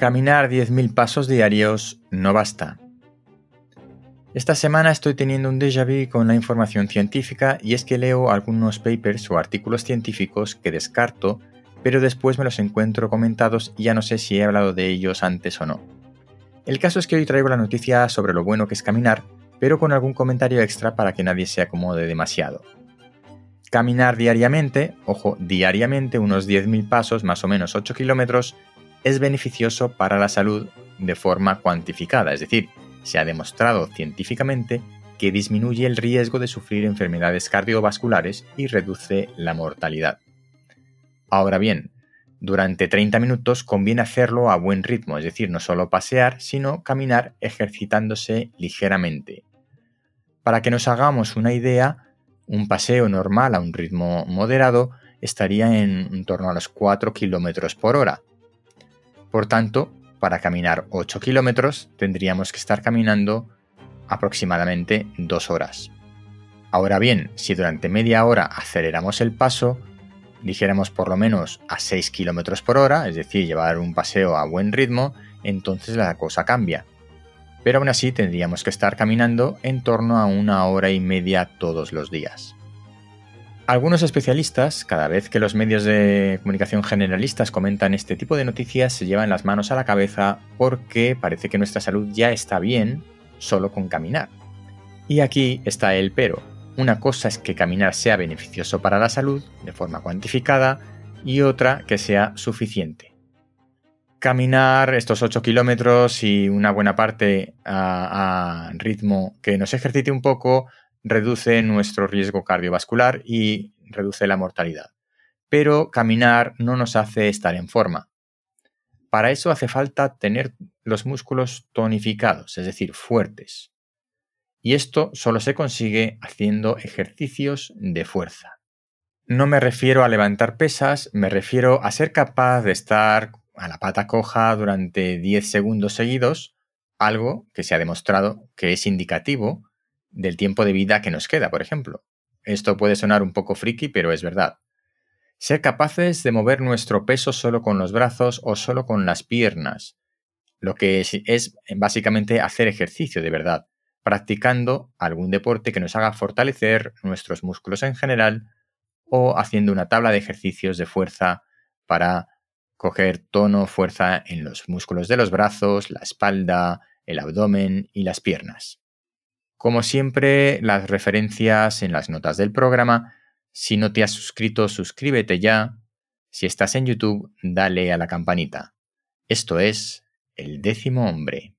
Caminar 10.000 pasos diarios no basta. Esta semana estoy teniendo un déjà vu con la información científica y es que leo algunos papers o artículos científicos que descarto, pero después me los encuentro comentados y ya no sé si he hablado de ellos antes o no. El caso es que hoy traigo la noticia sobre lo bueno que es caminar, pero con algún comentario extra para que nadie se acomode demasiado. Caminar diariamente, ojo, diariamente unos 10.000 pasos, más o menos 8 kilómetros, es beneficioso para la salud de forma cuantificada, es decir, se ha demostrado científicamente que disminuye el riesgo de sufrir enfermedades cardiovasculares y reduce la mortalidad. Ahora bien, durante 30 minutos conviene hacerlo a buen ritmo, es decir, no solo pasear, sino caminar ejercitándose ligeramente. Para que nos hagamos una idea, un paseo normal a un ritmo moderado estaría en, torno a los 4 km por hora. Por tanto, para caminar 8 kilómetros tendríamos que estar caminando aproximadamente 2 horas. Ahora bien, si durante media hora aceleramos el paso, dijéramos por lo menos a 6 kilómetros por hora, es decir, llevar un paseo a buen ritmo, entonces la cosa cambia. Pero aún así tendríamos que estar caminando en torno a una hora y media todos los días. Algunos especialistas, cada vez que los medios de comunicación generalistas comentan este tipo de noticias, se llevan las manos a la cabeza porque parece que nuestra salud ya está bien solo con caminar. Y aquí está el pero. Una cosa es que caminar sea beneficioso para la salud, de forma cuantificada, y otra que sea suficiente. Caminar estos 8 kilómetros y una buena parte a, a ritmo que nos ejercite un poco reduce nuestro riesgo cardiovascular y reduce la mortalidad. Pero caminar no nos hace estar en forma. Para eso hace falta tener los músculos tonificados, es decir, fuertes. Y esto solo se consigue haciendo ejercicios de fuerza. No me refiero a levantar pesas, me refiero a ser capaz de estar a la pata coja durante 10 segundos seguidos, algo que se ha demostrado que es indicativo del tiempo de vida que nos queda, por ejemplo. Esto puede sonar un poco friki, pero es verdad. Ser capaces de mover nuestro peso solo con los brazos o solo con las piernas, lo que es, es básicamente hacer ejercicio de verdad, practicando algún deporte que nos haga fortalecer nuestros músculos en general o haciendo una tabla de ejercicios de fuerza para coger tono, fuerza en los músculos de los brazos, la espalda, el abdomen y las piernas. Como siempre, las referencias en las notas del programa. Si no te has suscrito, suscríbete ya. Si estás en YouTube, dale a la campanita. Esto es El décimo hombre.